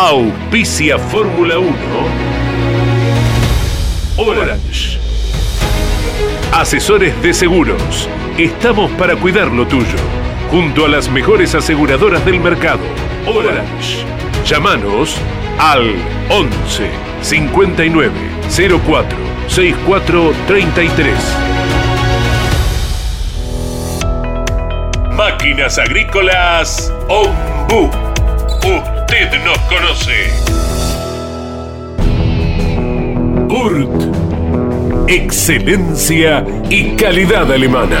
Auspicia Fórmula 1. Orange. Asesores de seguros. Estamos para cuidar lo tuyo. Junto a las mejores aseguradoras del mercado. Orange. Llámanos al 11 59 04 64 33. Máquinas Agrícolas Ombu. Usted nos conoce. Kurt. Excelencia y calidad alemana.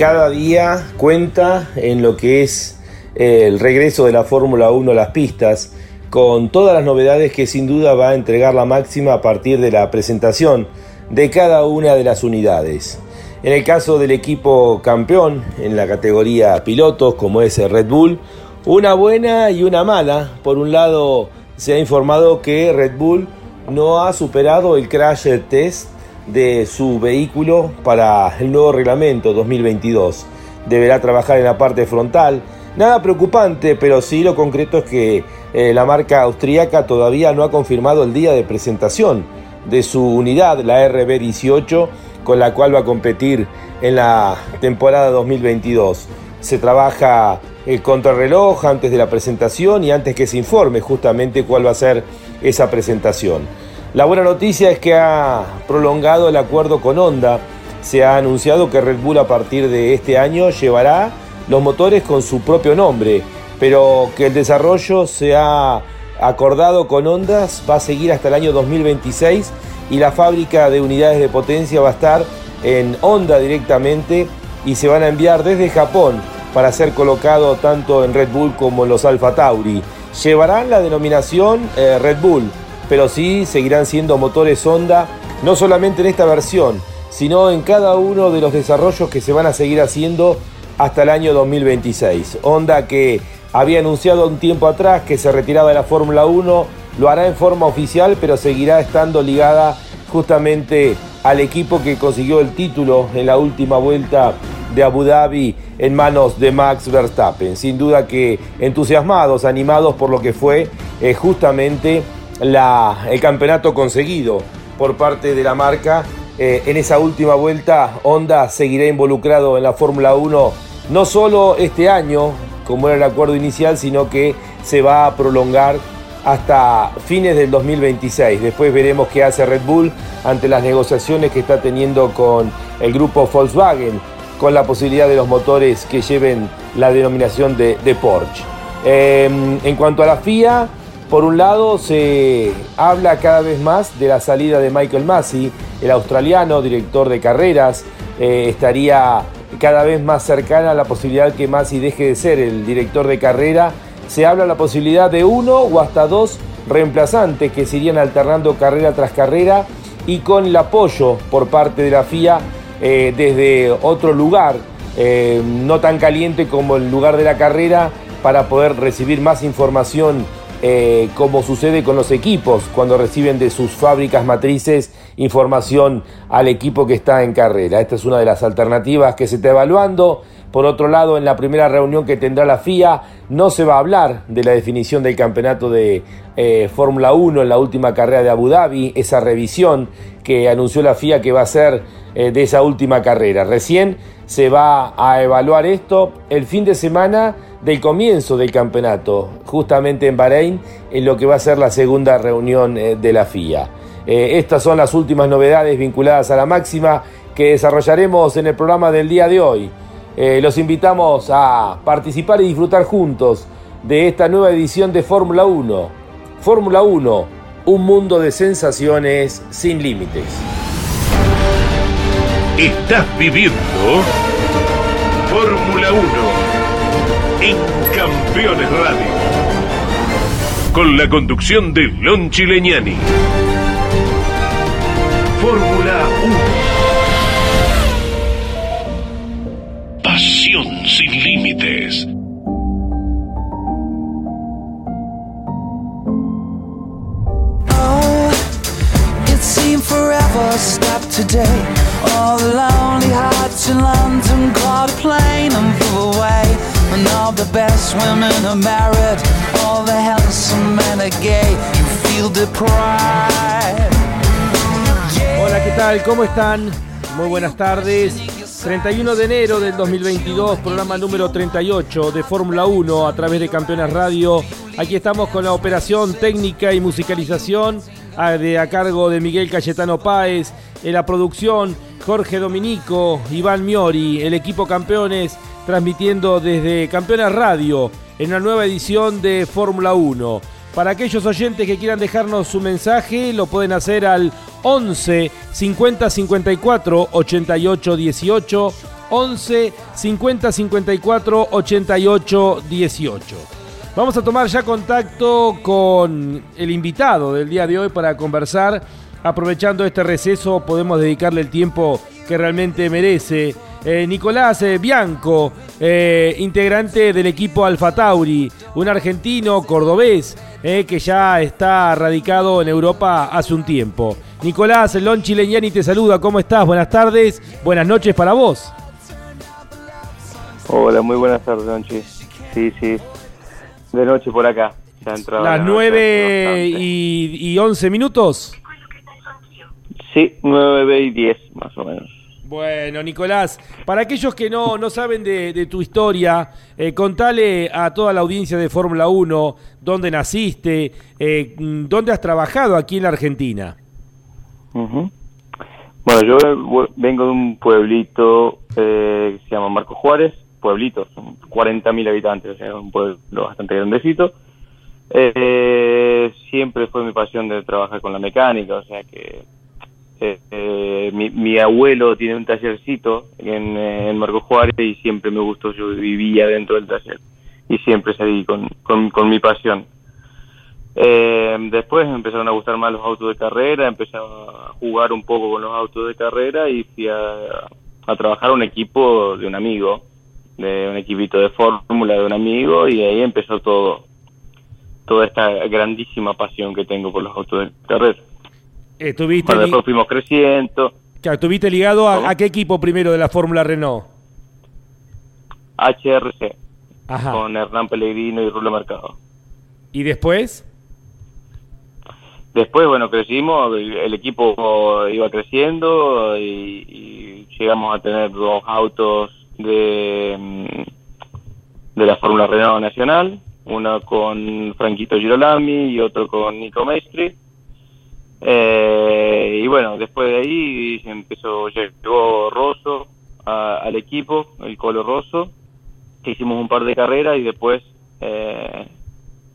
Cada día cuenta en lo que es eh, el regreso de la Fórmula 1 a las pistas, con todas las novedades que sin duda va a entregar la máxima a partir de la presentación de cada una de las unidades. En el caso del equipo campeón en la categoría pilotos, como es el Red Bull, una buena y una mala. Por un lado, se ha informado que Red Bull no ha superado el crash test de su vehículo para el nuevo reglamento 2022. Deberá trabajar en la parte frontal. Nada preocupante, pero sí lo concreto es que eh, la marca austríaca todavía no ha confirmado el día de presentación de su unidad, la RB18, con la cual va a competir en la temporada 2022. Se trabaja el contrarreloj antes de la presentación y antes que se informe justamente cuál va a ser esa presentación. La buena noticia es que ha prolongado el acuerdo con Honda. Se ha anunciado que Red Bull a partir de este año llevará los motores con su propio nombre, pero que el desarrollo se ha acordado con Honda va a seguir hasta el año 2026 y la fábrica de unidades de potencia va a estar en Honda directamente y se van a enviar desde Japón para ser colocado tanto en Red Bull como en los Alfa Tauri. Llevarán la denominación eh, Red Bull, pero sí seguirán siendo motores Honda, no solamente en esta versión, sino en cada uno de los desarrollos que se van a seguir haciendo hasta el año 2026. Honda que había anunciado un tiempo atrás que se retiraba de la Fórmula 1, lo hará en forma oficial, pero seguirá estando ligada justamente al equipo que consiguió el título en la última vuelta de Abu Dhabi en manos de Max Verstappen. Sin duda que entusiasmados, animados por lo que fue eh, justamente el campeonato conseguido por parte de la marca. Eh, en esa última vuelta, Honda seguirá involucrado en la Fórmula 1 no solo este año, como era el acuerdo inicial, sino que se va a prolongar hasta fines del 2026. Después veremos qué hace Red Bull ante las negociaciones que está teniendo con el grupo Volkswagen, con la posibilidad de los motores que lleven la denominación de, Porsche. Em, en cuanto a la FIA, por un lado, se habla cada vez más de la salida de Michael Massey, el australiano, director de carreras. Eh, estaría cada vez más cercana a la posibilidad que Massey deje de ser el director de carrera. Se habla la posibilidad de uno o hasta dos reemplazantes que se irían alternando carrera tras carrera y con el apoyo por parte de la FIA eh, desde otro lugar, eh, no tan caliente como el lugar de la carrera, para poder recibir más información eh, como sucede con los equipos cuando reciben de sus fábricas matrices información al equipo que está en carrera. Esta es una de las alternativas que se está evaluando. Por otro lado, en la primera reunión que tendrá la FIA no se va a hablar de la definición del campeonato de eh, Fórmula 1 en la última carrera de Abu Dhabi, esa revisión que anunció la FIA que va a ser eh, de esa última carrera. Recién se va a evaluar esto el fin de semana del comienzo del campeonato, justamente en Bahrein, en lo que va a ser la segunda reunión eh, de la FIA. Eh, estas son las últimas novedades vinculadas a la máxima que desarrollaremos en el programa del día de hoy. Los invitamos a participar y disfrutar juntos de esta nueva edición de Fórmula 1. Fórmula 1, un mundo de sensaciones sin límites. Estás viviendo Fórmula 1 en Campeones Radio. Con la conducción de Lon Chileñani. Hola, ¿qué tal? ¿Cómo están? Muy buenas tardes. 31 de enero del 2022, programa número 38 de Fórmula 1 a través de Campeones Radio. Aquí estamos con la operación técnica y musicalización a, de, a cargo de Miguel Cayetano Páez, en la producción Jorge Dominico, Iván Miori, el equipo campeones transmitiendo desde Campeones Radio en una nueva edición de Fórmula 1. Para aquellos oyentes que quieran dejarnos su mensaje, lo pueden hacer al 11 50 54 88 18. 11 50 54 88 18. Vamos a tomar ya contacto con el invitado del día de hoy para conversar. Aprovechando este receso, podemos dedicarle el tiempo que realmente merece. Eh, Nicolás eh, Bianco, eh, integrante del equipo Alfa Tauri, un argentino cordobés que ya está radicado en Europa hace un tiempo. Nicolás Lonchi Leñani te saluda, ¿cómo estás? Buenas tardes, buenas noches para vos. Hola, muy buenas tardes, Lonchi. Sí, sí, de noche por acá. Ya Las la noche, 9 bastante. y, y 11 minutos. Sí, 9 y 10 más o menos. Bueno, Nicolás, para aquellos que no, no saben de, de tu historia, eh, contale a toda la audiencia de Fórmula 1 dónde naciste, eh, dónde has trabajado aquí en la Argentina. Bueno, yo eh, vengo de un pueblito eh, que se llama Marco Juárez, pueblito, son 40.000 habitantes, o sea, un pueblo bastante grandecito. Eh, siempre fue mi pasión de trabajar con la mecánica, o sea que eh, eh, mi, mi abuelo tiene un tallercito en, eh, en Marco Juárez y siempre me gustó, yo vivía dentro del taller y siempre seguí con, con, con mi pasión. Después me empezaron a gustar más los autos de carrera, empecé a jugar un poco con los autos de carrera y fui a, trabajar un equipo de un amigo, de un equipito de fórmula de un amigo y ahí empezó todo, toda esta grandísima pasión que tengo por los autos de carrera. Estuviste, li- después fuimos creciendo, claro, estuviste ligado a, qué equipo primero de la Fórmula Renault. HRC, Ajá. con Hernán Pellegrino y Rulo Mercado. ¿Y después? Después, bueno, crecimos, el, el equipo iba creciendo y, y llegamos a tener dos autos de, mm, de la Fórmula Renault Nacional, uno con Franquito Girolami y otro con Nico Maestri. Eh, y bueno, después de ahí empezó, llegó Rosso al equipo, el Colo Rosso, que hicimos un par de carreras y después, eh,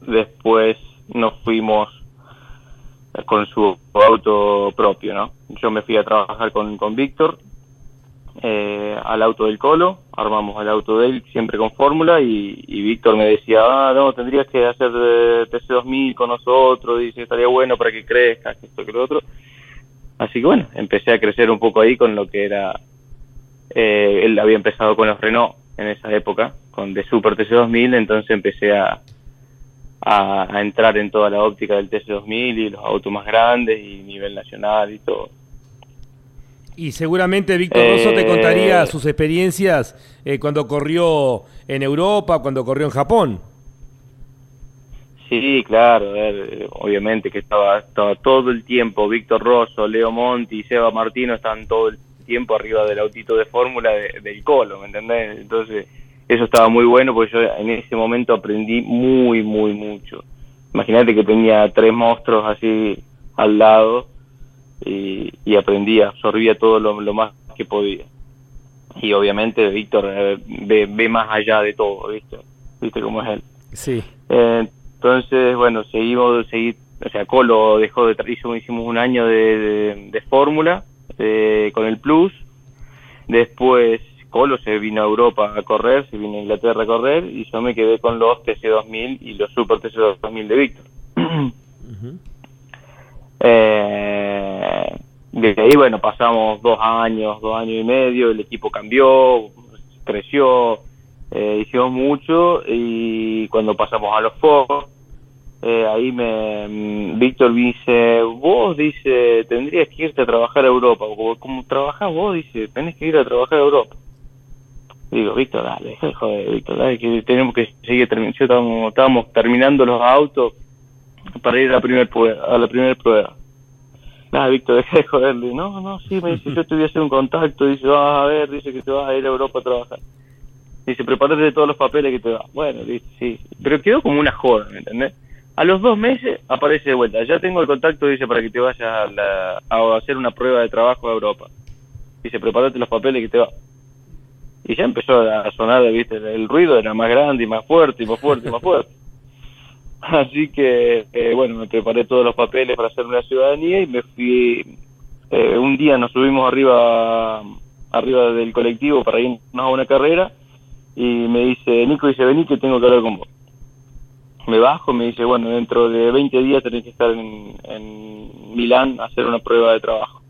después nos fuimos con su auto propio, ¿no? Yo me fui a trabajar con, con Víctor eh, al auto del Colo, armamos el auto de él siempre con fórmula y, Víctor me decía, ah, no, tendrías que hacer eh, TC2000 con nosotros, dice, estaría bueno para que crezcas, esto, que lo otro. Así que bueno, empecé a crecer un poco ahí con lo que era, eh, él había empezado con los Renault en esa época, con de Super TC2000, entonces empecé a, a, a entrar en toda la óptica del TC2000 y los autos más grandes y nivel nacional y todo. Y seguramente Víctor Eh, Rosso te contaría sus experiencias eh, cuando corrió en Europa, cuando corrió en Japón. Sí, claro, a ver, eh, obviamente que estaba, estaba todo el tiempo Víctor Rosso, Leo Monti y Seba Martino estaban todo el tiempo arriba del autito de fórmula de- del Colo, ¿me entendés? Entonces, eso estaba muy bueno porque yo en ese momento aprendí muy, muy mucho. Imagínate que tenía tres monstruos así al lado y, y aprendía, absorbía todo lo, lo más que podía. Y obviamente Víctor eh, ve, ve más allá de todo, ¿viste? ¿Viste cómo es él? Sí. Eh, entonces, bueno, seguimos, seguí, o sea, Colo dejó de, hizo, hicimos un año de, de, de fórmula eh, con el Plus. Después Colo se vino a Europa a correr, se vino a Inglaterra a correr y yo me quedé con los TC2000 y los Super TC2000 de Víctor. Ujú. Eh, desde ahí, bueno, pasamos dos años, dos años y medio, el equipo cambió, creció, eh, hicimos mucho y cuando pasamos a los Fox, eh, ahí me mm, Víctor dice, vos, dice, tendrías que irte a trabajar a Europa, como, como trabajás vos, dice, tenés que ir a trabajar a Europa. digo, Víctor, dale, joder, Víctor, dale, que tenemos que seguir terminando. Estábamos terminando los autos para ir a la prueba. A la primera prueba. Nada, Víctor, deja de joderle. No, no, sí, me dice, yo hacer un contacto. Dice, vas a ver, dice que te vas a ir a Europa a trabajar. Dice, prepárate todos los papeles que te da. Bueno, dice, sí. Pero quedó como una joda, ¿me entendés? A los dos meses aparece de vuelta. Ya tengo el contacto, dice, para que te vayas a, la- a hacer una prueba de trabajo a Europa. Dice, prepárate los papeles que te va. Y ya empezó a sonar, viste, el ruido era más grande y más fuerte y más fuerte y más fuerte. Así que, eh, bueno, me preparé todos los papeles para hacer una ciudadanía y me fui. eh, un día nos subimos arriba arriba del colectivo para irnos a una carrera y me dice, Nico, dice, vení que tengo que hablar con vos. Me bajo, me dice, bueno, dentro de 20 días tenés que estar en, en Milán a hacer una prueba de trabajo.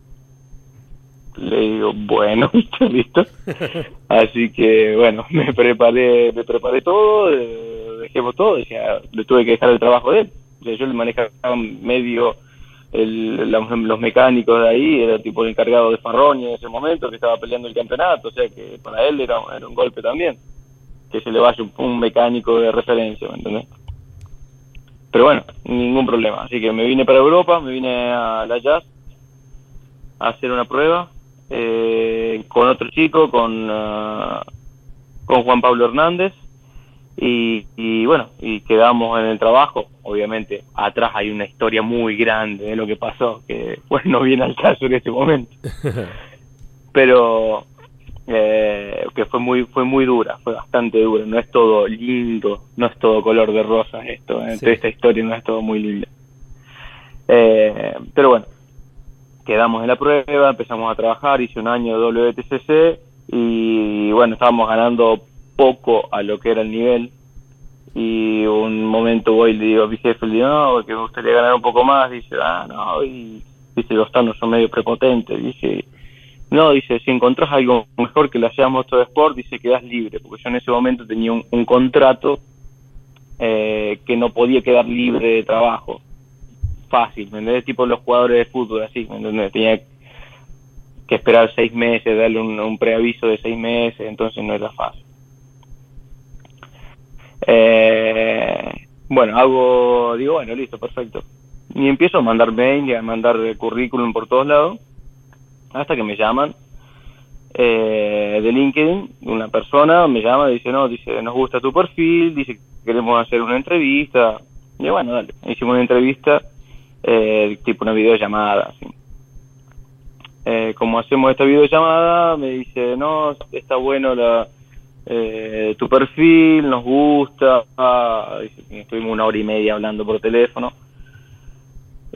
Le digo, bueno, listo. Así que, bueno, me preparé, me preparé todo, eh, dejemos todo, o sea, le tuve que dejar el trabajo de él. Yo le manejaba medio el- los, los mecánicos de ahí, era tipo el encargado de Farroña en ese momento, que estaba peleando el campeonato, o sea que para él era, un golpe también, que se le vaya un, mecánico de referencia, ¿me entendés? Pero bueno, ningún problema. Así que me vine para Europa, me vine a la Jazz a hacer una prueba eh, con otro chico, con, ah, con Juan Pablo Hernández. Y, y bueno, y quedamos en el trabajo. Obviamente, atrás hay una historia muy grande de lo que pasó, que pues no viene al caso en este momento. Pero eh, que fue muy fue muy dura, fue bastante dura. No es todo lindo, no es todo color de rosas esto. ¿eh? Sí. Toda esta historia no es todo muy linda. Eh, pero bueno, quedamos en la prueba, empezamos a trabajar, hice un año de WTCC y bueno, estábamos ganando poco a lo que era el nivel y un momento voy y le digo a mi jefe, digo, no, porque me gustaría ganar un poco más, dice, ah, no, y dice, los tanos son medio prepotentes, dice, no, dice, si encontrás algo mejor que la sea Motorsport, dice, quedás libre, porque yo en ese momento tenía un, un contrato eh, que no podía quedar libre de trabajo fácil, ¿me entendés? Tipo los jugadores de fútbol, así, ¿me entendés? Tenía que esperar seis meses, darle un, un preaviso de seis meses, entonces no era fácil. Eh, bueno, hago, digo, bueno, listo, perfecto. Y empiezo a mandar mail y a mandar currículum por todos lados, hasta que me llaman eh, de LinkedIn, una persona me llama dice, no, dice, nos gusta tu perfil, dice, queremos hacer una entrevista. Y bueno, dale, hicimos una entrevista, eh, tipo una videollamada, así. Eh, como hacemos esta videollamada, me dice, no, está bueno la, eh, tu perfil, nos gusta. Ah, estuvimos una hora y media hablando por teléfono.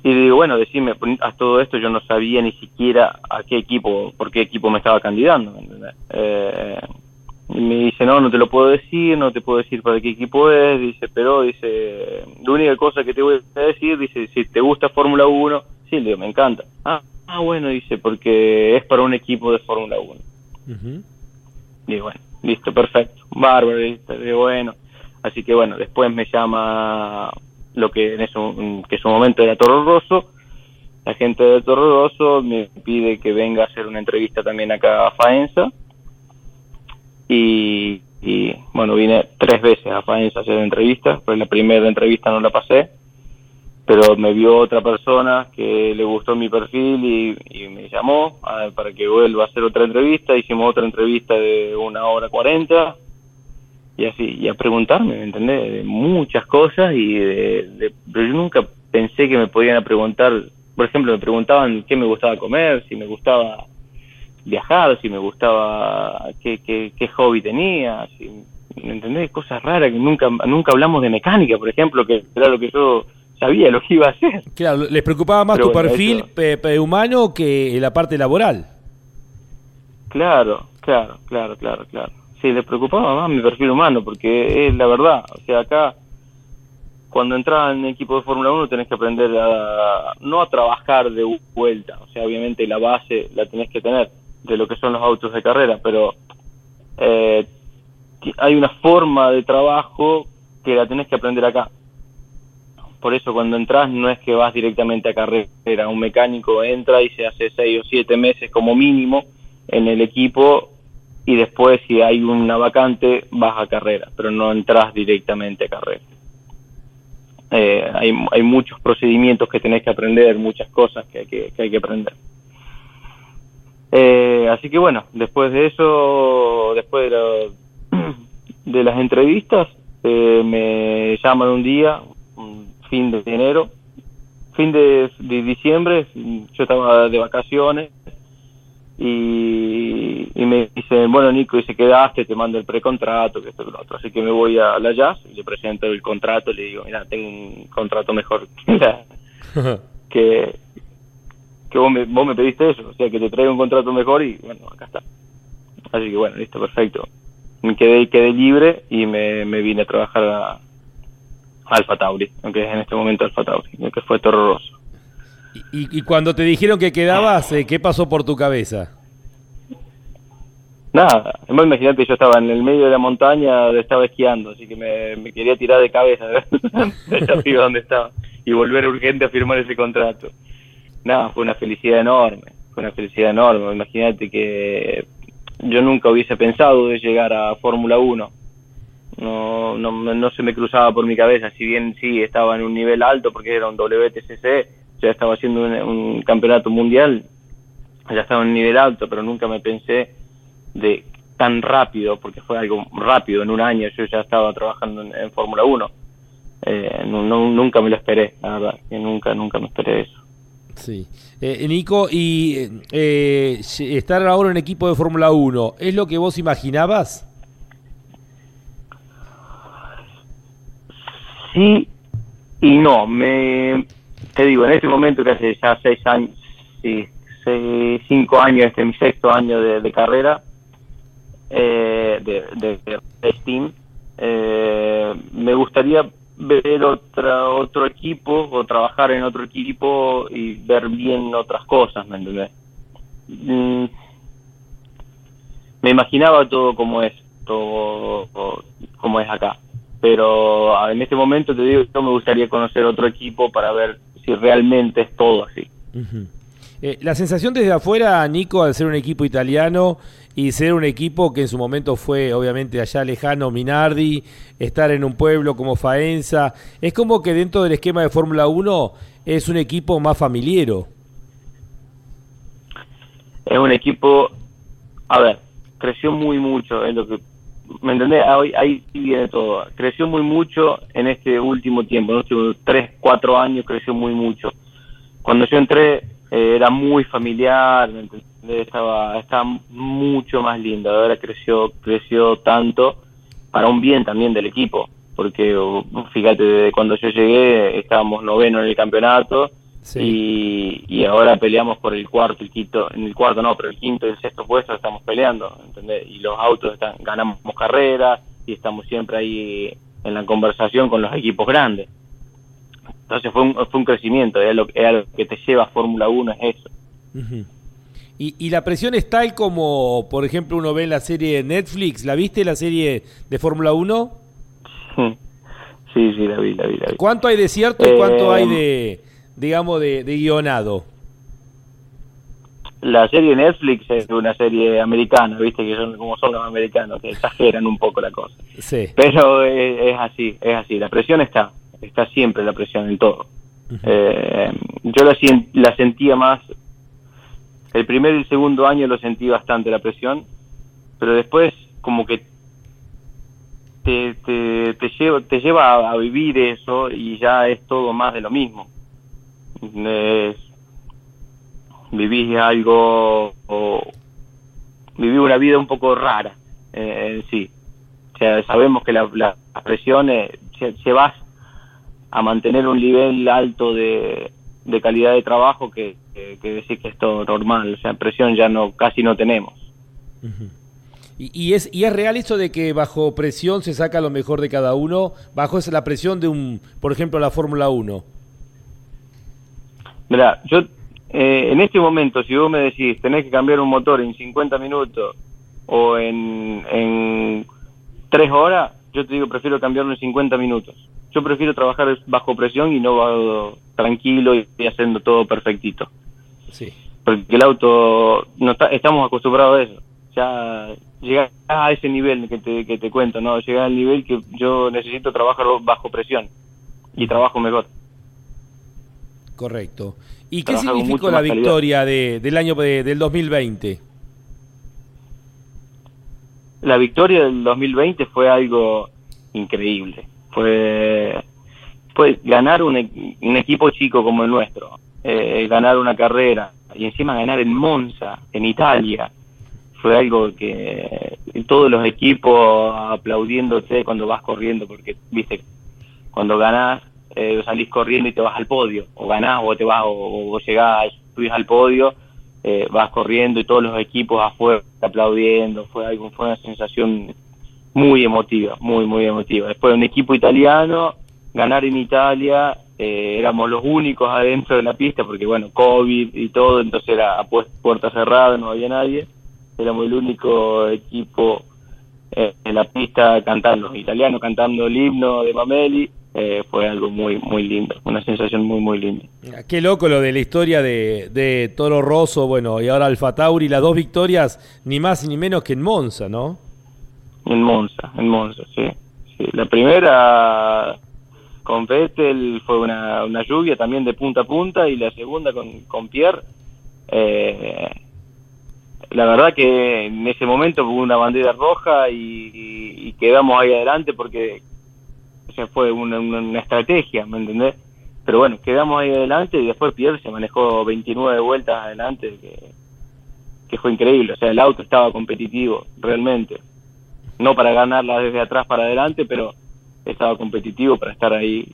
Y digo, bueno, decime, a todo esto yo no sabía ni siquiera a qué equipo, por qué equipo me estaba candidando. Eh, y me dice, no, no te lo puedo decir, no te puedo decir para qué equipo es, dice, pero dice, la única cosa que te voy a decir, dice, si te gusta Fórmula 1, sí, le digo, me encanta. Ah, ah, bueno, dice, porque es para un equipo de Fórmula 1. Ujú. Y bueno, listo, perfecto, bárbaro, listo, de bueno. Así que bueno, después me llama lo que en, eso, que en su momento era Toro Rosso. La gente de Toro Rosso me pide que venga a hacer una entrevista también acá a Faenza. Y, y, bueno, vine tres veces a Faenza a hacer entrevistas, pues la primera entrevista no la pasé, pero me vio otra persona que le gustó mi perfil y, me llamó para que vuelva a hacer otra entrevista. Hicimos otra entrevista de una hora cuarenta y así, y a preguntarme, ¿me entendés? De muchas cosas y de, de- pero yo nunca pensé que me podían preguntar, por ejemplo, me preguntaban qué me gustaba comer, si me gustaba viajar, si me gustaba qué, qué, qué hobby tenía, si, ¿me entendés? Cosas raras que nunca nunca hablamos de mecánica, por ejemplo, que era lo que yo sabía, lo que iba a hacer. Claro, les preocupaba más Pero tu bueno, perfil eso- pe- pe- humano que la parte laboral. Claro, claro, claro, claro, claro. Sí, le preocupaba más mi perfil humano, porque es la verdad. O sea, acá, cuando entras en equipo de Fórmula 1, tenés que aprender a, no a trabajar de vuelta. O sea, obviamente la base la tenés que tener de lo que son los autos de carrera, pero eh, hay una forma de trabajo que la tenés que aprender acá. Por eso cuando entras no es que vas directamente a carrera, un mecánico entra y se hace seis o siete meses como mínimo en el equipo y después si hay una vacante vas a carrera, pero no entras directamente a carrera. Eh, hay, hay muchos procedimientos que tenés que aprender, muchas cosas que hay que, que hay que aprender. Eh, así que bueno, después de eso, después de, la- de las entrevistas, eh, me llaman un día, fin de enero, fin de, de diciembre, yo estaba de vacaciones y, y me dicen, bueno Nico, y se quedaste, te mando el precontrato, que esto que lo otro. Así que me voy a la Jazz y le presento el contrato, le digo, mira, tengo un contrato mejor que, la- que, que vos, me, vos me pediste eso, o sea, que te traigo un contrato mejor y bueno, acá está. Así que bueno, listo, perfecto. Me quedé, quedé libre y me, me vine a trabajar a Alfa Tauri, aunque es en este momento Alfa Tauri, que fue horroroso. Y, y cuando te dijeron que quedabas, eh, ¿qué pasó por tu cabeza? Nada, imagínate, yo estaba en el medio de la montaña estaba esquiando, así que me, me quería tirar de cabeza de ese arriba donde estaba y volver urgente a firmar ese contrato. Nada, fue una felicidad enorme, fue una felicidad enorme. Imagínate que yo nunca hubiese pensado de llegar a Fórmula 1. No, no, no se me cruzaba por mi cabeza, si bien sí estaba en un nivel alto porque era un WTCC, ya estaba haciendo un, un campeonato mundial, ya estaba en un nivel alto, pero nunca me pensé de tan rápido, porque fue algo rápido, en un año yo ya estaba trabajando en, Fórmula 1. Eh, no- nunca me lo esperé, la verdad, nunca, nunca me esperé eso. Sí. Eh, Nico, y eh, eh, estar ahora en equipo de Fórmula 1, ¿es lo que vos imaginabas? Sí y no, me te digo, en este momento que hace ya seis años, cinco años, este es mi sexto año de, carrera, eh, de, de, de race team, eh, me gustaría ver otra, otro equipo o trabajar en otro equipo y ver bien otras cosas, ¿me entendés? Mm, me imaginaba todo como es, todo como es acá. Pero ah, en este momento te digo, yo me gustaría conocer otro equipo para ver si realmente es todo así. Eh, la sensación desde afuera, Nico, al ser un equipo italiano y ser un equipo que en su momento fue obviamente allá lejano, Minardi, estar en un pueblo como Faenza, es como que dentro del esquema de Fórmula 1 es un equipo más familiero. Es un equipo, a ver, creció muy mucho, es lo que, ¿me entendés? Ahí, ahí viene todo. Creció muy mucho en este último tiempo, en los últimos tres, cuatro años creció muy mucho. Cuando yo entré eh, era muy familiar, ¿me entendés? Estaba, estaba mucho más lindo, ahora creció, creció tanto para un bien también del equipo, porque uh, fíjate, desde cuando yo llegué estábamos noveno en el campeonato, Sí. y, y ahora peleamos por el cuarto, el quinto, en el cuarto no, pero el quinto y el sexto puesto estamos peleando, ¿entendés? Y los autos están, ganamos carreras y estamos siempre ahí en la conversación con los equipos grandes. Entonces fue un, fue un crecimiento, es lo, es a lo que te lleva a Fórmula 1, es eso. Y, y la presión es tal como, por ejemplo, uno ve en la serie de Netflix. ¿La viste la serie de Fórmula 1? Sí, sí, la vi, la vi, la vi. ¿Cuánto hay de cierto y cuánto Eh, hay de, digamos, de, de guionado? La serie Netflix es una serie americana, viste que son como son los americanos, que exageran un poco la cosa. Sí. Pero es, es así, es así. La presión está, está siempre la presión en todo. Eh, yo la, sentía más, el primer y el segundo año lo sentí bastante la presión, pero después como que te, te, te lleva, te lleva a, a vivir eso y ya es todo más de lo mismo. Es, vivís algo, o viví una vida un poco rara eh, en sí. O sea, sabemos que la, la presión, eh, si, si vas a mantener un nivel alto de, calidad de trabajo que, que, que decir que es normal. O sea, presión ya no casi no tenemos. ¿Y, y es, ¿Y es real eso de que bajo presión se saca lo mejor de cada uno? Bajo esa, la presión de un, por ejemplo, la Fórmula 1. Mira, yo eh, en este momento, si vos me decís, tenés que cambiar un motor en 50 minutos o en, en 3 horas, yo te digo, prefiero cambiarlo en 50 minutos. Yo prefiero trabajar bajo presión y no va tranquilo y, y haciendo todo perfectito. Sí. Porque el auto, no está, estamos acostumbrados a eso. Ya llegas a ese nivel que te, que te cuento, ¿no? Llegas al nivel que yo necesito trabajar bajo presión y trabajo mejor. Correcto. ¿Y qué significó la victoria de, del año de- del 2020? La victoria del 2020 fue algo increíble. Fue, fue ganar un, un equipo chico como el nuestro, eh, ganar una carrera y encima ganar en Monza, en Italia. Fue algo que todos los equipos aplaudiéndote cuando vas corriendo, porque, viste, cuando ganás, eh, salís corriendo y te vas al podio, o ganás o te vas, o, o llegás, subís al podio, eh, vas corriendo y todos los equipos afuera aplaudiendo, fue algo, fue una sensación muy emotiva, muy, muy emotiva. Después un equipo italiano, ganar en Italia, eh, éramos los únicos adentro de la pista, porque bueno, COVID y todo, entonces era puerta cerrada, no había nadie, éramos el único equipo eh, en la pista cantando, los italianos cantando el himno de Mameli, eh, fue algo muy, muy lindo, una sensación muy, muy linda. Qué loco lo de la historia de, de Toro Rosso, bueno, y ahora Alfa Tauri, las dos victorias, ni más ni menos que en Monza, ¿no? En Monza, en Monza, sí. sí. La primera con Vettel fue una, una lluvia también de punta a punta y la segunda con, con Pierre, eh, la verdad que en ese momento hubo una bandera roja y, y- y quedamos ahí adelante porque o sea, fue una, una- estrategia, ¿me entendés? Pero bueno, quedamos ahí adelante y después Pierre se manejó 29 vueltas adelante, que, que fue increíble. O sea, el auto estaba competitivo, realmente no para ganarla desde atrás para adelante, pero estaba competitivo para estar ahí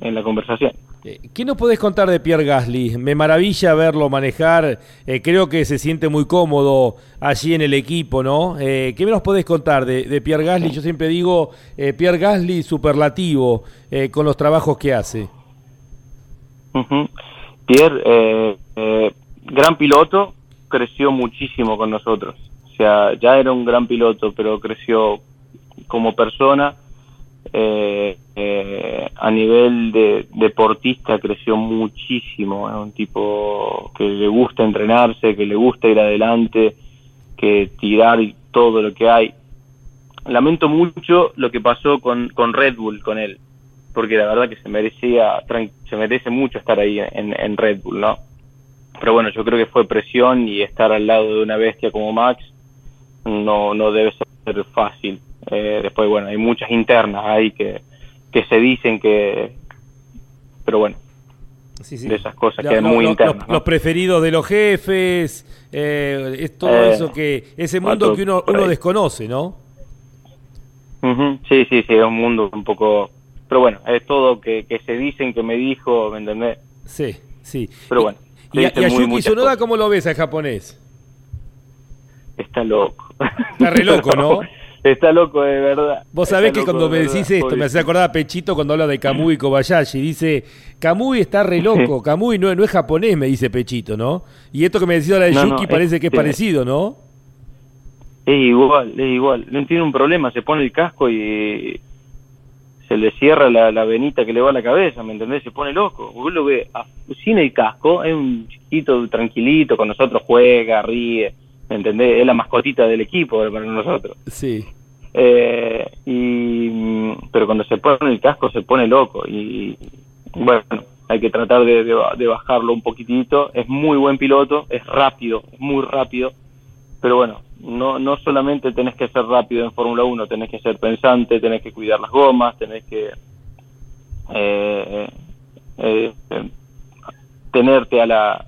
en la conversación. Eh, ¿Qué nos podés contar de Pierre Gasly? Me maravilla verlo manejar, eh, creo que se siente muy cómodo allí en el equipo, ¿no? Eh, ¿Qué nos podés contar de, Pierre Gasly? Yo siempre digo, eh, Pierre Gasly superlativo con los trabajos que hace. Pierre, gran piloto, creció muchísimo con nosotros. O sea, ya era un gran piloto, pero creció como persona. Eh, eh, a nivel de deportista creció muchísimo. Es un tipo que le gusta entrenarse, que le gusta ir adelante, que tirar todo lo que hay. Lamento mucho lo que pasó con, con Red Bull, con él porque la verdad que se merecía se merece mucho estar ahí en, en Red Bull, ¿no? Pero bueno, yo creo que fue presión y estar al lado de una bestia como Max no no debe ser fácil. Eh, después, bueno, hay muchas internas ahí que, que se dicen que... Pero bueno, Sí, sí. de esas cosas que es muy lo- internas. los, ¿no? los preferidos de los jefes, eh, es todo Eh, eso que, ese mundo que uno, uno desconoce, ¿no? Ujú, Sí, sí, sí, es un mundo un poco... Pero bueno, es todo que, que se dicen, que me dijo, ¿me entendés? Sí, sí. Pero bueno, ¿Y, y a Yuki cosas. cómo lo ves al japonés? Está loco. Está re loco, ¿no? Está loco de verdad. Vos Está sabés que cuando me verdad, decís esto, me hace acordar a Pechito cuando habla de Kamui y Kobayashi. Dice, Kamui está re loco, Kamui no, no es japonés, me dice Pechito, ¿no? Y esto que me decís ahora de No, no, Yuki es- parece que es sí. parecido, ¿no? Es igual, es igual. No tiene un problema, se pone el casco y se le cierra la, la venita que le va a la cabeza, ¿me entendés? Se pone loco. Vos lo ves a- sin el casco, es un chiquito tranquilito, con nosotros juega, ríe, ¿me entendés? Es la mascotita del equipo para nosotros. Sí. Eh, y pero cuando se pone el casco se pone loco y bueno hay que tratar de, de ba- de bajarlo un poquitito es muy buen piloto es rápido es muy rápido pero bueno no no solamente tenés que ser rápido en Fórmula 1 tenés que ser pensante tenés que cuidar las gomas tenés que eh, eh, eh, tenerte a la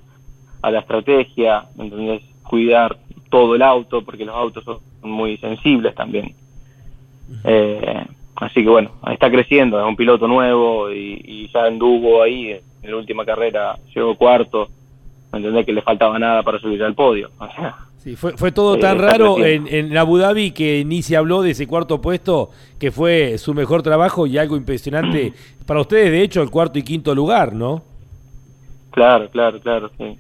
a la estrategia ¿me entendés? cuidar todo el auto porque los autos son muy sensibles también eh, así que bueno, está creciendo, es un piloto nuevo y, y ya anduvo ahí en la última carrera, llegó cuarto, ¿me entendés? Que le faltaba nada para subir al podio. O sea, Sí, fue, fue todo Eh, tan raro en, en Abu Dhabi que ni se habló de ese cuarto puesto, que fue su mejor trabajo y algo impresionante para ustedes, de hecho, el cuarto y quinto lugar, ¿no? claro, claro, claro, sí.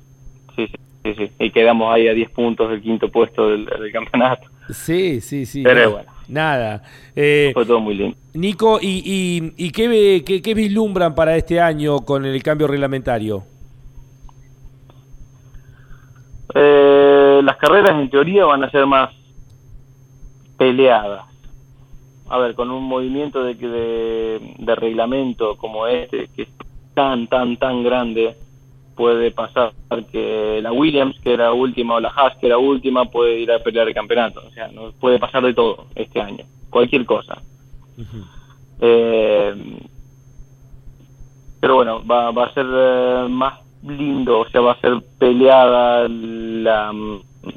Sí, sí, sí, sí. Y quedamos ahí a 10 puntos del quinto puesto del, del campeonato. Sí, sí, sí. Pero nada, bueno. Nada. Eh, Fue todo muy lindo. Nico, ¿y, y, y qué, qué, qué vislumbran para este año con el cambio reglamentario? Eh, las carreras en teoría van a ser más peleadas. A ver, con un movimiento de, de, de reglamento como este, que es tan, tan, tan grande, puede pasar que la Williams, que era última, o la Haas, que era última, puede ir a pelear el campeonato. O sea, no puede pasar de todo este año, cualquier cosa. eh, pero bueno, va, va a ser eh, más lindo, o sea, va a ser peleada la,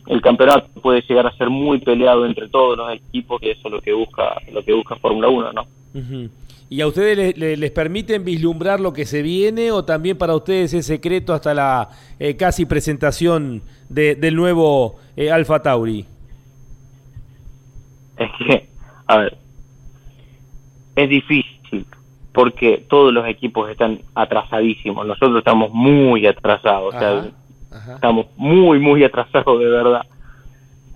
el campeonato puede llegar a ser muy peleado entre todos los equipos, que eso es lo que busca lo que busca Fórmula 1, ¿no? ¿Y a ustedes les permiten vislumbrar lo que se viene o también para ustedes es secreto hasta la eh, casi presentación de, del nuevo eh, Alfa Tauri? Es que, a ver, es difícil porque todos los equipos están atrasadísimos. Nosotros estamos muy atrasados, o sea, estamos muy, muy atrasados de verdad.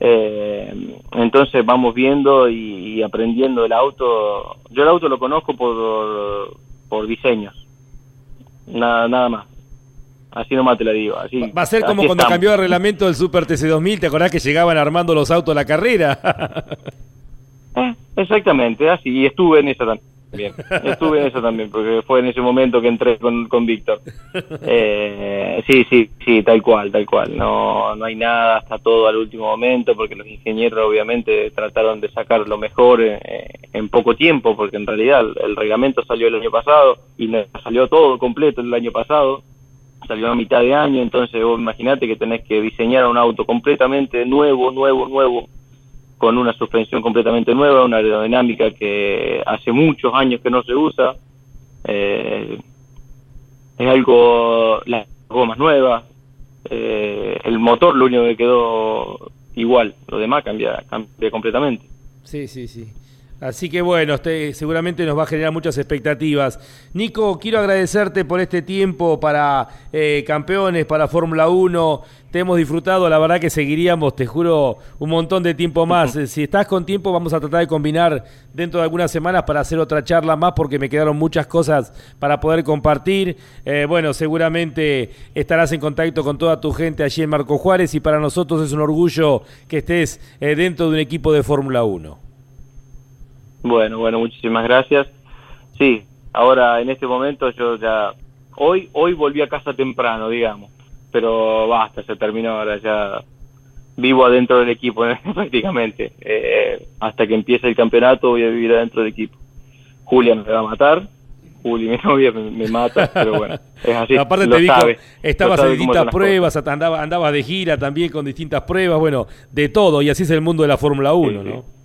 Eh, entonces vamos viendo y, aprendiendo el auto. Yo el auto lo conozco por, por diseños, nada, nada más. Así nomás te lo digo. Así, Va a ser como cuando cambió el reglamento del Super TC2000, ¿te acordás que llegaban armando los autos a la carrera? eh, exactamente, así, y estuve en eso también. Bien, estuve en eso también, porque fue en ese momento que entré con, con Víctor. Eh, sí, sí, sí, tal cual, tal cual. No, no hay nada, está todo al último momento, porque los ingenieros obviamente trataron de sacar lo mejor en, en poco tiempo, porque en realidad el, reglamento salió el año pasado y salió todo completo el año pasado, salió a mitad de año, entonces vos imaginate que tenés que diseñar un auto completamente nuevo, nuevo, nuevo, con una suspensión completamente nueva, una aerodinámica que hace muchos años que no se usa. Eh, es algo, las gomas nuevas, eh, el motor lo único que quedó igual, lo demás cambia, cambia completamente. Sí, sí, sí. Así que bueno, este, seguramente nos va a generar muchas expectativas. Nico, quiero agradecerte por este tiempo para eh, campeones, para Fórmula 1. Te hemos disfrutado, la verdad que seguiríamos, te juro, un montón de tiempo más. Si estás con tiempo, vamos a tratar de combinar dentro de algunas semanas para hacer otra charla más, porque me quedaron muchas cosas para poder compartir. Eh, bueno, seguramente estarás en contacto con toda tu gente allí en Marco Juárez y para nosotros es un orgullo que estés eh, dentro de un equipo de Fórmula 1. Bueno, bueno, muchísimas gracias. Sí, ahora en este momento yo ya hoy hoy volví a casa temprano, digamos, pero basta, se terminó ahora ya vivo adentro del equipo prácticamente. Eh, hasta que empiece el campeonato voy a vivir adentro del equipo. Julia me va a matar, Julia, mi novia me, me, mata, pero bueno, es así. Aparte lo te dijo, estabas lo en distintas pruebas, andabas andaba de gira también con distintas pruebas, bueno, de todo, y así es el mundo de la Fórmula 1, Sí, sí.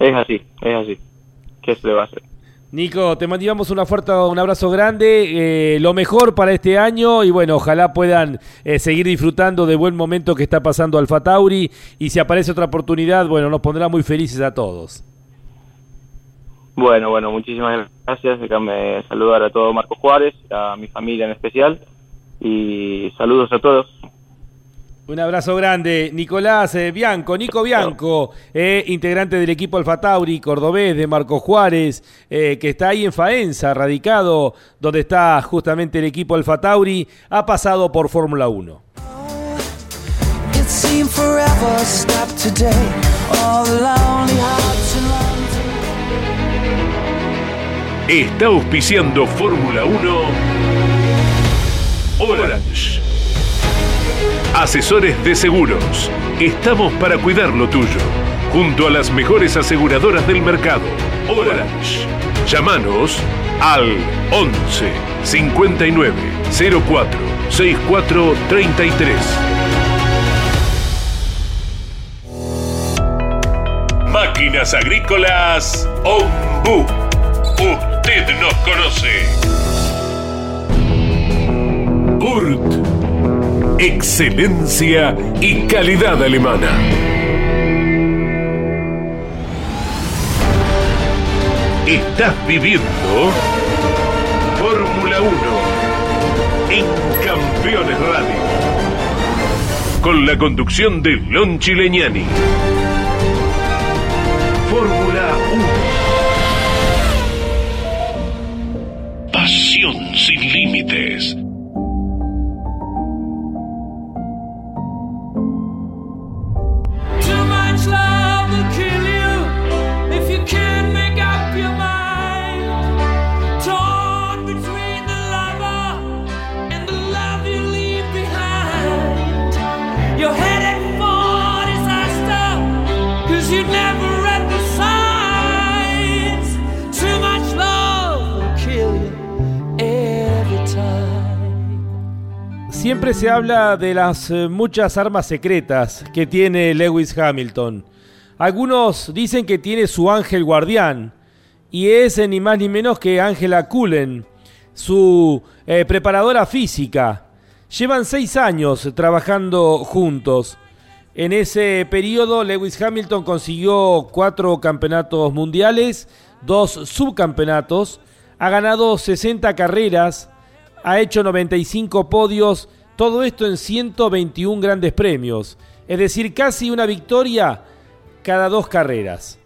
Es así, es así. ¿Qué se le va a hacer? Nico, te mandamos una fuerte, un abrazo grande, eh, lo mejor para este año y bueno, ojalá puedan eh, seguir disfrutando del buen momento que está pasando Alfa Tauri y si aparece otra oportunidad, bueno, nos pondrá muy felices a todos. Bueno, bueno, muchísimas gracias. Déjame saludar a todo Marco Juárez, a mi familia en especial y saludos a todos. Un abrazo grande, Nicolás eh, Bianco, Nico Bianco, eh, integrante del equipo Alfa Tauri, cordobés de Marco Juárez, eh, que está ahí en Faenza, radicado, donde está justamente el equipo Alfa Tauri, ha pasado por Fórmula 1. It seemed forever stopped today. All the lonely hearts in London. Está auspiciando Fórmula 1 Orange. Asesores de seguros. Estamos para cuidar lo tuyo. Junto a las mejores aseguradoras del mercado. Orange. Llámanos al 11 59 04 64 33. Máquinas Agrícolas Ombu. Usted nos conoce. Kurt. Excelencia y calidad alemana. Estás viviendo Fórmula 1 en Campeones Radio. Con la conducción de Lon Chileñani. Se habla de las eh, muchas armas secretas que tiene Lewis Hamilton. Algunos dicen que tiene su ángel guardián y es eh, ni más ni menos que Angela Cullen, su eh, preparadora física. Llevan seis años trabajando juntos. En ese periodo Lewis Hamilton consiguió cuatro campeonatos mundiales, dos subcampeonatos, ha ganado 60 carreras, ha hecho 95 podios, todo esto en 121 grandes premios, es decir, casi una victoria cada dos carreras.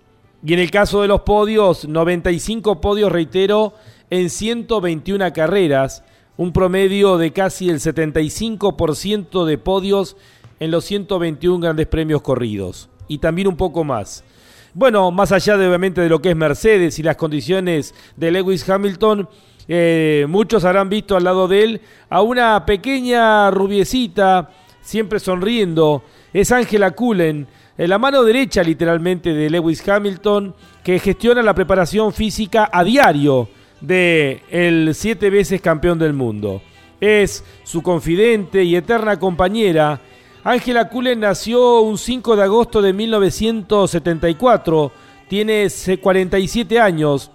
Y en el caso de los podios, 95 podios, reitero, en 121 carreras, un promedio de casi el 75% de podios en los 121 grandes premios corridos. Y también un poco más. Bueno, más allá de obviamente de lo que es Mercedes y las condiciones de Lewis Hamilton, eh, muchos habrán visto al lado de él a una pequeña rubiecita, siempre sonriendo. Es Angela Cullen, eh, la mano derecha literalmente de Lewis Hamilton, que gestiona la preparación física a diario de el siete veces campeón del mundo. Es su confidente y eterna compañera. Angela Cullen nació un 5 de agosto de 1974, tiene 47 años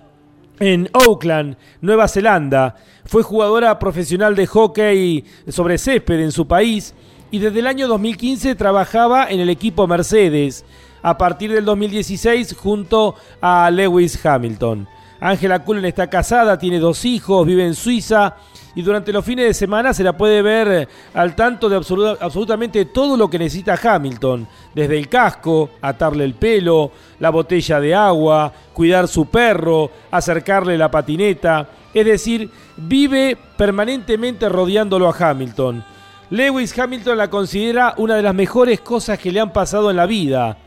en Auckland, Nueva Zelanda. Fue jugadora profesional de hockey sobre césped en su país y desde el año 2015 trabajaba en el equipo Mercedes, a partir del 2016 junto a Lewis Hamilton. Angela Cullen está casada, tiene dos hijos, vive en Suiza y durante los fines de semana se la puede ver al tanto de absolutamente todo lo que necesita Hamilton, desde el casco, atarle el pelo, la botella de agua, cuidar su perro, acercarle la patineta, es decir, vive permanentemente rodeándolo a Hamilton. Lewis Hamilton la considera una de las mejores cosas que le han pasado en la vida.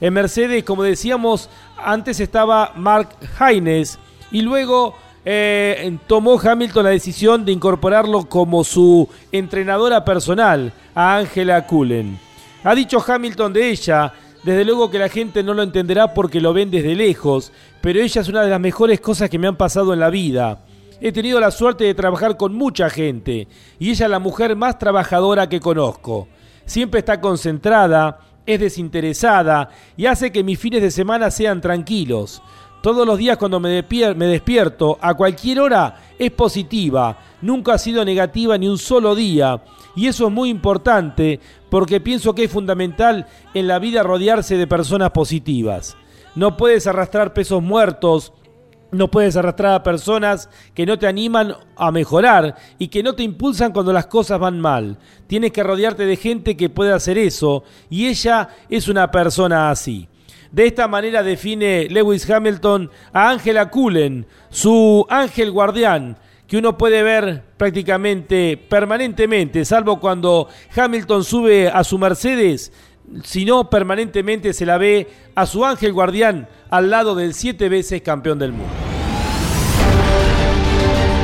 En Mercedes, como decíamos, antes estaba Mark Haines y luego eh, tomó Hamilton la decisión de incorporarlo como su entrenadora personal a Angela Cullen. Ha dicho Hamilton de ella, desde luego que la gente no lo entenderá porque lo ven desde lejos, pero ella es una de las mejores cosas que me han pasado en la vida. He tenido la suerte de trabajar con mucha gente y ella es la mujer más trabajadora que conozco. Siempre está concentrada, es desinteresada y hace que mis fines de semana sean tranquilos. Todos los días cuando me, despierto, a cualquier hora, es positiva. Nunca ha sido negativa ni un solo día. Y eso es muy importante porque pienso que es fundamental en la vida rodearse de personas positivas. No puedes arrastrar pesos muertos, no puedes arrastrar a personas que no te animan a mejorar y que no te impulsan cuando las cosas van mal. Tienes que rodearte de gente que pueda hacer eso y ella es una persona así. De esta manera define Lewis Hamilton a Angela Cullen, su ángel guardián, que uno puede ver prácticamente permanentemente, salvo cuando Hamilton sube a su Mercedes, sino permanentemente se la ve a su ángel guardián al lado del siete veces campeón del mundo.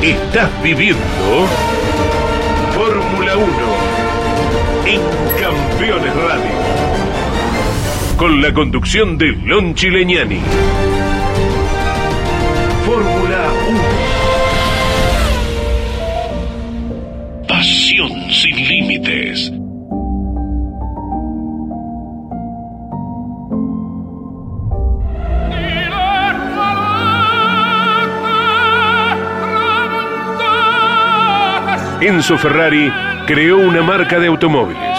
Estás viviendo con la conducción de Lon Chileñani. Fórmula 1. Pasión sin límites. Enzo Ferrari creó una marca de automóviles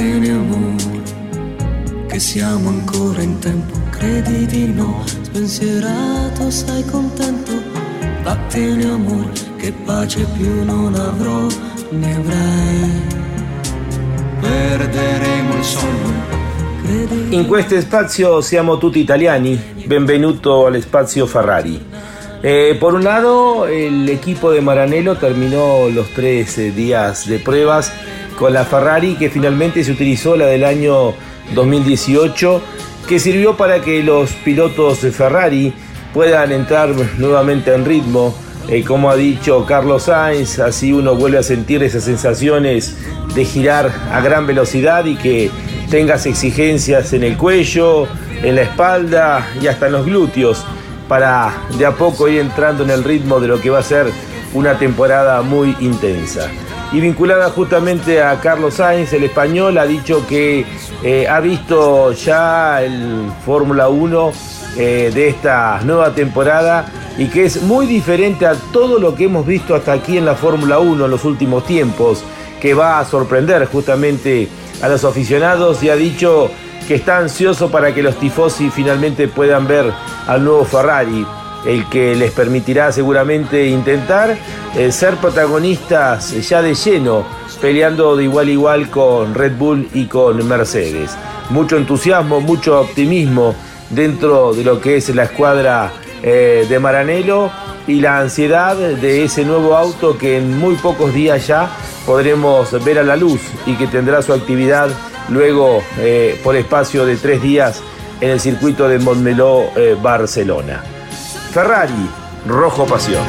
Amore, che siamo ancora in tempo, credi di no, spensierato, sei contento. Vattene amore, che pace più non avrò, ne avrai. Perderemo il sonno. In questo spazio siamo tutti italiani, benvenuto al spazio Ferrari. Eh, por un lado, el equipo de Maranello terminó los tres eh, días de pruebas con la Ferrari que finalmente se utilizó la del año 2018, que sirvió para que los pilotos de Ferrari puedan entrar nuevamente en ritmo. Eh, como ha dicho Carlos Sainz, así uno vuelve a sentir esas sensaciones de girar a gran velocidad y que tengas exigencias en el cuello, en la espalda y hasta en los glúteos para de a poco ir entrando en el ritmo de lo que va a ser una temporada muy intensa. Y vinculada justamente a Carlos Sainz, el español ha dicho que eh, ha visto ya el Fórmula 1 eh, de esta nueva temporada y que es muy diferente a todo lo que hemos visto hasta aquí en la Fórmula 1 en los últimos tiempos, que va a sorprender justamente a los aficionados y ha dicho que está ansioso para que los tifosi finalmente puedan ver al nuevo Ferrari, el que les permitirá seguramente intentar eh, ser protagonistas ya de lleno, peleando de igual a igual con Red Bull y con Mercedes. Mucho entusiasmo, mucho optimismo dentro de lo que es la escuadra eh, de Maranello y la ansiedad de ese nuevo auto que en muy pocos días ya podremos ver a la luz y que tendrá su actividad luego eh, por espacio de tres días en el circuito de Montmeló, Barcelona. Ferrari, rojo pasión.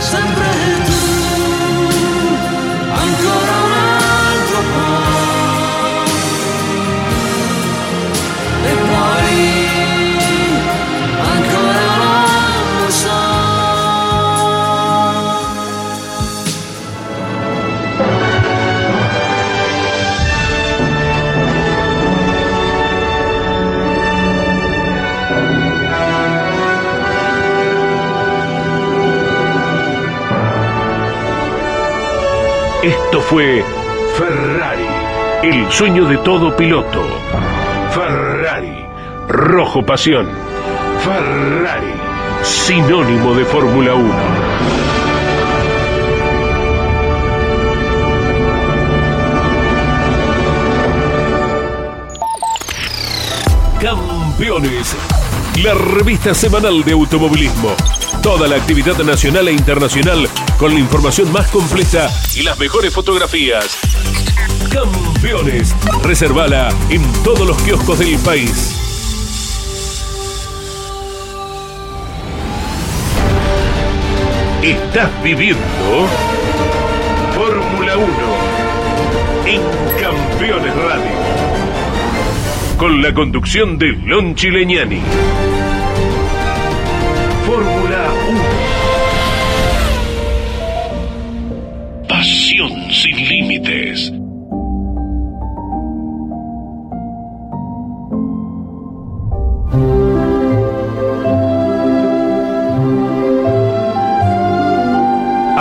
Esto fue Ferrari, el sueño de todo piloto. Ferrari, rojo pasión. Ferrari, sinónimo de Fórmula 1. Campeones, la revista semanal de automovilismo. Toda la actividad nacional e internacional con la información más completa y las mejores fotografías. Campeones, reservala en todos los kioscos del país. Estás viviendo Fórmula 1 en Campeones Radio con la conducción de Lon Chileñani.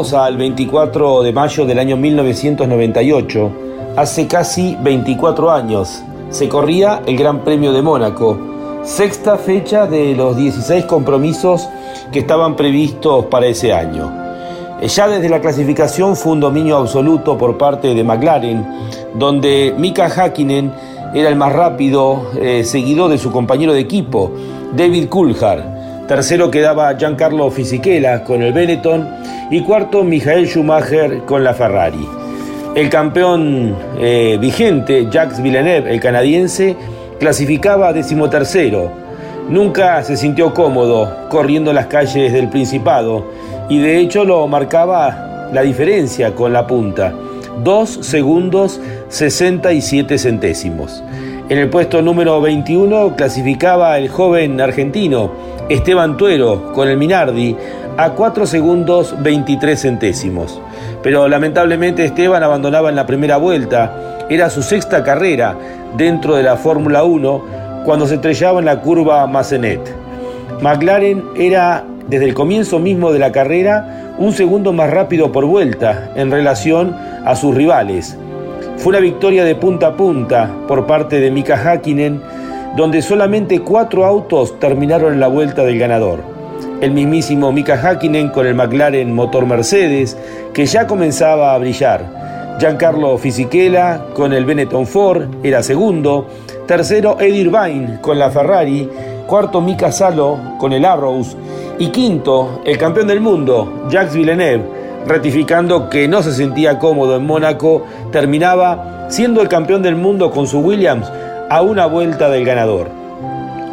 Al 24 de mayo del año 1998. Hace casi 24 años se corría el Gran Premio de Mónaco, sexta fecha de los 16 compromisos que estaban previstos para ese año. Ya desde la clasificación fue un dominio absoluto por parte de McLaren, donde Mika Hakkinen era el más rápido, eh, seguido de su compañero de equipo, David Coulthard. Tercero quedaba Giancarlo Fisichella con el Benetton y cuarto Michael Schumacher con la Ferrari. El campeón eh, vigente, Jacques Villeneuve, el canadiense, clasificaba decimotercero. Nunca se sintió cómodo corriendo las calles del Principado y de hecho lo marcaba la diferencia con la punta. 2 segundos 67 centésimos. En el puesto número 21 clasificaba el joven argentino Esteban Tuero con el Minardi a 4 segundos 23 centésimos. Pero lamentablemente Esteban abandonaba en la primera vuelta. Era su sexta carrera dentro de la Fórmula 1 cuando se estrellaba en la curva Massenet. McLaren era desde el comienzo mismo de la carrera un segundo más rápido por vuelta en relación a sus rivales. Fue una victoria de punta a punta por parte de Mika Hakkinen, donde solamente cuatro autos terminaron en la vuelta del ganador. El mismísimo Mika Hakkinen con el McLaren motor Mercedes, que ya comenzaba a brillar. Giancarlo Fisichella con el Benetton Ford era segundo. Tercero Eddie Irvine con la Ferrari. Cuarto Mika Salo con el Arrows. Y quinto, el campeón del mundo, Jacques Villeneuve, ratificando que no se sentía cómodo en Mónaco, terminaba siendo el campeón del mundo con su Williams a una vuelta del ganador.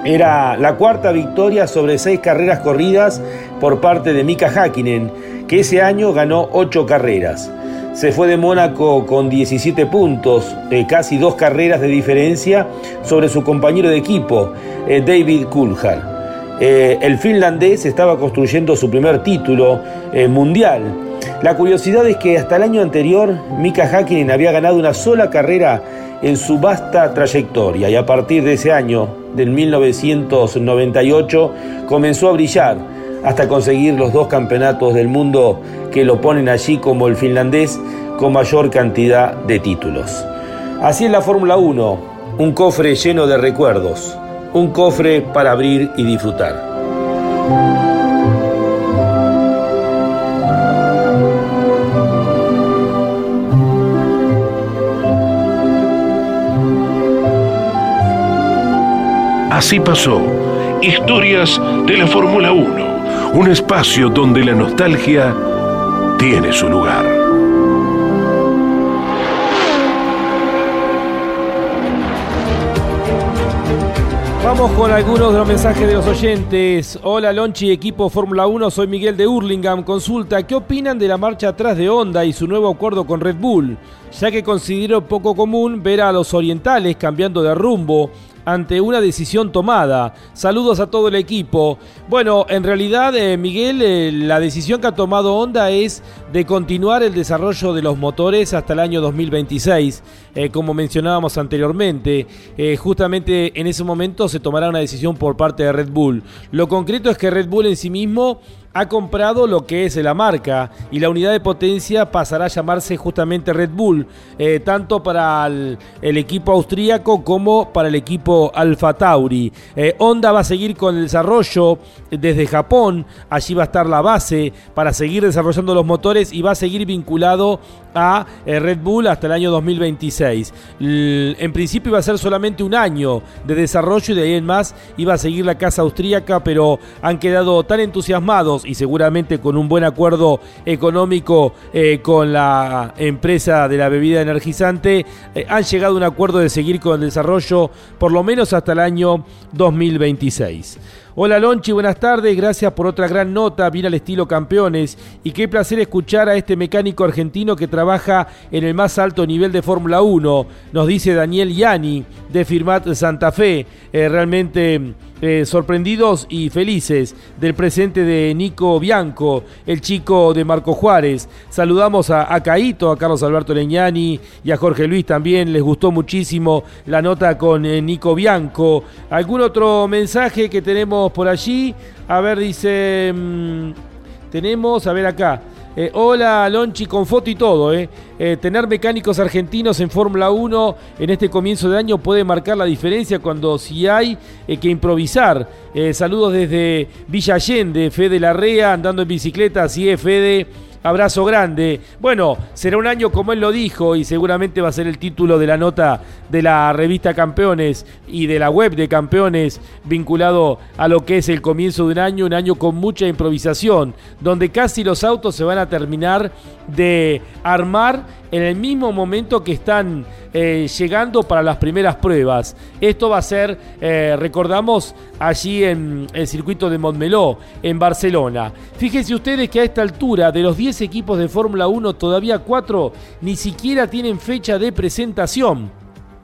Era la cuarta victoria sobre seis carreras corridas por parte de Mika Hakkinen, que ese año ganó ocho carreras. Se fue de Mónaco con 17 puntos, eh, casi dos carreras de diferencia sobre su compañero de equipo, eh, David Coulthard. Eh, el finlandés estaba construyendo su primer título eh, mundial. La curiosidad es que hasta el año anterior Mika Hakkinen había ganado una sola carrera en su vasta trayectoria y a partir de ese año, del 1998, comenzó a brillar hasta conseguir los dos campeonatos del mundo que lo ponen allí como el finlandés con mayor cantidad de títulos. Así es la Fórmula 1, un cofre lleno de recuerdos un cofre para abrir y disfrutar. Así pasó. Historias de la Fórmula 1. Un espacio donde la nostalgia tiene su lugar. Vamos con algunos de los mensajes de los oyentes. Hola Lonchi, equipo Fórmula 1, soy Miguel de Hurlingham. Consulta, ¿qué opinan de la marcha atrás de Honda y su nuevo acuerdo con Red Bull? Ya que considero poco común ver a los orientales cambiando de rumbo ante una decisión tomada. Saludos a todo el equipo. Bueno, en realidad, eh, Miguel, eh, la decisión que ha tomado Honda es de continuar el desarrollo de los motores hasta el año 2026, eh, como mencionábamos anteriormente. justamente en ese momento se tomará una decisión por parte de Red Bull. Lo concreto es que Red Bull en sí mismo ha comprado lo que es la marca y la unidad de potencia pasará a llamarse justamente Red Bull, eh, tanto para el, equipo austríaco como para el equipo Alfa Tauri. Eh, Honda va a seguir con el desarrollo desde Japón, allí va a estar la base para seguir desarrollando los motores y va a seguir vinculado a eh, Red Bull hasta el año 2026. en principio iba a ser solamente un año de desarrollo y de ahí en más iba a seguir la casa austríaca, pero han quedado tan entusiasmados y seguramente con un buen acuerdo económico eh, con la empresa de la bebida energizante, eh, han llegado a un acuerdo de seguir con el desarrollo por lo menos hasta el año 2026. Hola Lonchi, buenas tardes, gracias por otra gran nota, bien al estilo campeones y qué placer escuchar a este mecánico argentino que trabaja en el más alto nivel de Fórmula 1, nos dice Daniel Yani de Firmat Santa Fe, eh, realmente eh, sorprendidos y felices del presente de Nico Bianco, el chico de Marco Juárez. Saludamos a, a Caito, a Carlos Alberto Leñani y a Jorge Luis también. Les gustó muchísimo la nota con eh, Nico Bianco. ¿Algún otro mensaje que tenemos por allí? A ver, dice... Mm, tenemos, a ver acá. Eh, hola Lonchi, con foto y todo. Eh. eh tener mecánicos argentinos en Fórmula 1 en este comienzo de año puede marcar la diferencia cuando si hay eh, que improvisar. saludos desde Villa Allende, Fede Larrea andando en bicicleta, así es Fede abrazo grande. Bueno, será un año como él lo dijo y seguramente va a ser el título de la nota de la revista Campeones y de la web de Campeones vinculado a lo que es el comienzo de un año, un año con mucha improvisación, donde casi los autos se van a terminar de armar en el mismo momento que están eh, llegando para las primeras pruebas. Esto va a ser, eh, recordamos, allí en el circuito de Montmeló, en Barcelona. Fíjense ustedes que a esta altura, de los 10 equipos de Fórmula 1, todavía 4 ni siquiera tienen fecha de presentación.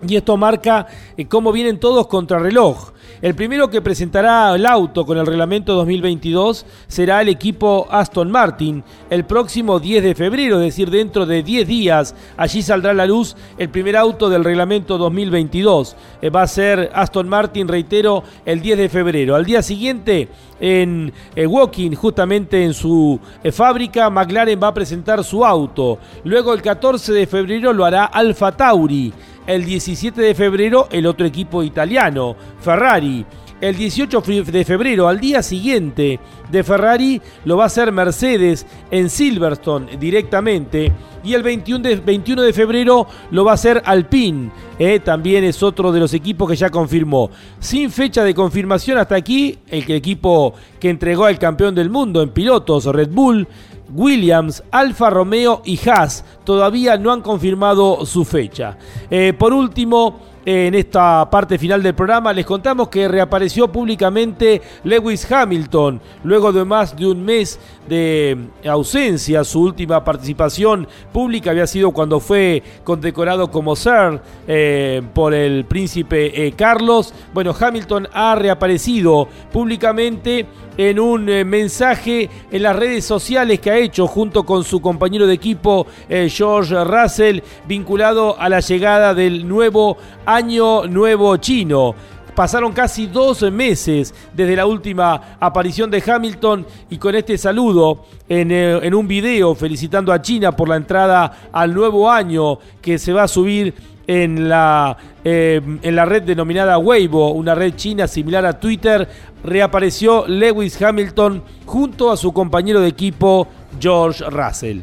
Y esto marca eh, cómo vienen todos contra reloj. El primero que presentará el auto con el reglamento 2022 será el equipo Aston Martin el próximo 10 de febrero, es decir, dentro de 10 días. Allí saldrá a la luz el primer auto del reglamento 2022. Eh, va a ser Aston Martin, reitero, el 10 de febrero. Al día siguiente, en eh, Woking, justamente en su eh, fábrica, McLaren va a presentar su auto. Luego, el 14 de febrero, lo hará Alfa Tauri. El 17 de febrero el otro equipo italiano, Ferrari. El 18 de febrero, al día siguiente de Ferrari, lo va a hacer Mercedes en Silverstone directamente. Y el 21 de, 21 de febrero lo va a hacer Alpine. eh, también es otro de los equipos que ya confirmó. Sin fecha de confirmación hasta aquí, el equipo que entregó al campeón del mundo en pilotos, Red Bull, Williams, Alfa Romeo y Haas todavía no han confirmado su fecha. Eh, por último, en esta parte final del programa les contamos que reapareció públicamente Lewis Hamilton luego de más de un mes de ausencia. Su última participación pública había sido cuando fue condecorado como Sir eh, por el príncipe eh, Carlos. Bueno, Hamilton ha reaparecido públicamente en un eh, mensaje en las redes sociales que ha hecho junto con su compañero de equipo George Russell vinculado a la llegada del nuevo año nuevo chino. Pasaron casi dos meses desde la última aparición de Hamilton y con este saludo en, eh, en un video felicitando a China por la entrada al nuevo año que se va a subir en la, eh, en la red denominada Weibo, una red china similar a Twitter, reapareció Lewis Hamilton junto a su compañero de equipo George Russell.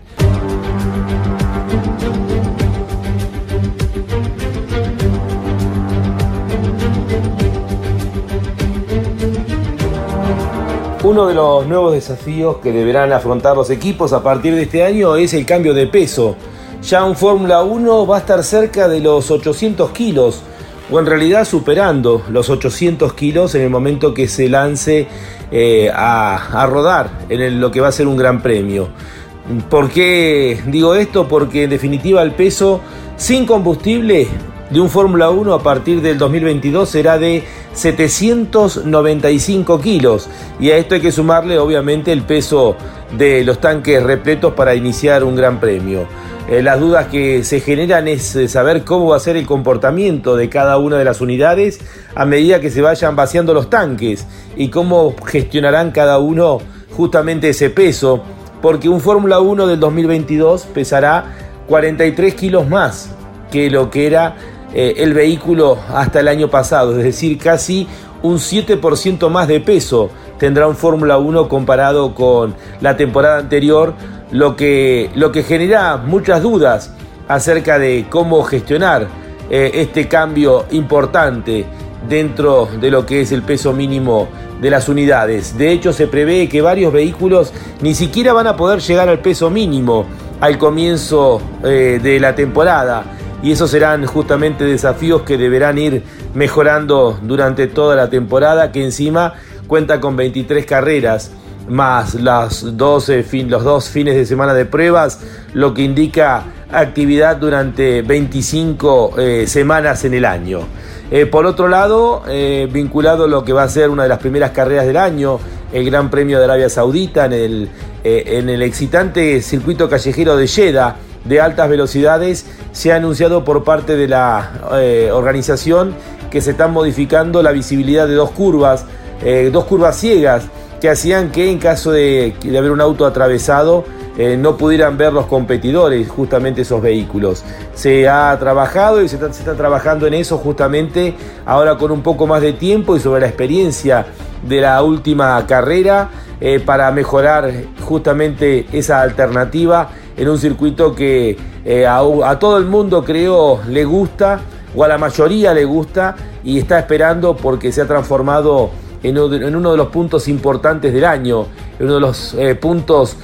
Uno de los nuevos desafíos que deberán afrontar los equipos a partir de este año es el cambio de peso. Ya un Fórmula 1 va a estar cerca de los 800 kilos, o en realidad superando los 800 kilos en el momento que se lance eh, a, a, rodar en lo que va a ser un gran premio. ¿Por qué digo esto? Porque en definitiva el peso sin combustible de un Fórmula 1 a partir del 2022 será de 795 kilos y a esto hay que sumarle obviamente el peso de los tanques repletos para iniciar un gran premio. Eh, las dudas que se generan es saber cómo va a ser el comportamiento de cada una de las unidades a medida que se vayan vaciando los tanques y cómo gestionarán cada uno justamente ese peso, porque un Fórmula 1 del 2022 pesará 43 kilos más que lo que era eh, el vehículo hasta el año pasado, es decir, casi un 7% más de peso tendrá un Fórmula 1 comparado con la temporada anterior, lo que, lo que genera muchas dudas acerca de cómo gestionar eh, este cambio importante dentro de lo que es el peso mínimo de las unidades. De hecho, se prevé que varios vehículos ni siquiera van a poder llegar al peso mínimo al comienzo eh, de la temporada y esos serán justamente desafíos que deberán ir mejorando durante toda la temporada que encima cuenta con 23 carreras más las 12 fin, los dos fines de semana de pruebas, lo que indica actividad durante 25 eh, semanas en el año. Eh, por otro lado, eh, vinculado a lo que va a ser una de las primeras carreras del año, el Gran Premio de Arabia Saudita en el, en el excitante circuito callejero de Jeddah, de altas velocidades, se ha anunciado por parte de la eh, organización que se están modificando la visibilidad de dos curvas, eh, dos curvas ciegas, que hacían que en caso de, de haber un auto atravesado eh, no pudieran ver los competidores justamente esos vehículos. Se ha trabajado y se se está trabajando en eso justamente ahora con un poco más de tiempo y sobre la experiencia de la última carrera eh, para mejorar justamente esa alternativa en un circuito que eh, a, todo el mundo creo le gusta o a la mayoría le gusta y está esperando porque se ha transformado en uno de los puntos importantes del año, en uno de los eh, puntos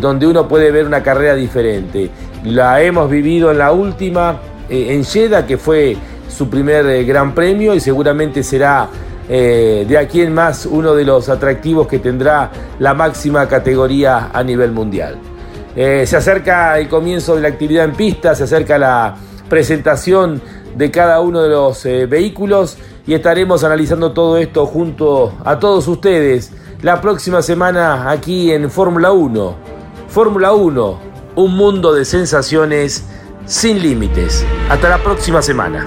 donde uno puede ver una carrera diferente. La hemos vivido en la última, en Jeddah, que fue su primer gran premio y seguramente será de aquí en más uno de los atractivos que tendrá la máxima categoría a nivel mundial. se acerca el comienzo de la actividad en pista, se acerca la presentación de cada uno de los vehículos y estaremos analizando todo esto junto a todos ustedes la próxima semana aquí en Fórmula 1. Fórmula 1, un mundo de sensaciones sin límites. Hasta la próxima semana.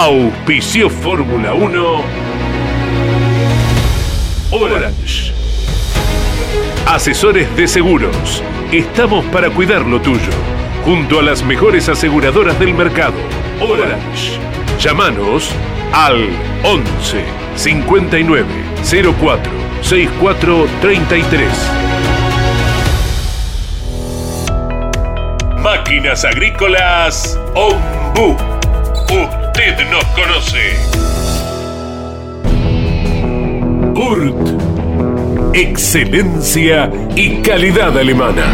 Auspicio Fórmula 1 Orange. Asesores de seguros. Estamos para cuidar lo tuyo. Junto a las mejores aseguradoras del mercado. Orange. Llámanos al 11 59 04 64 33. Máquinas Agrícolas Ombu. Usted nos conoce. Urt. Excelencia y calidad alemana.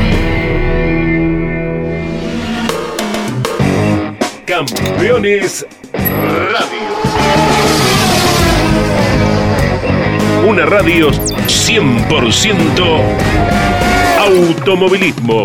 Campeones Radio. Una radio 100% automovilismo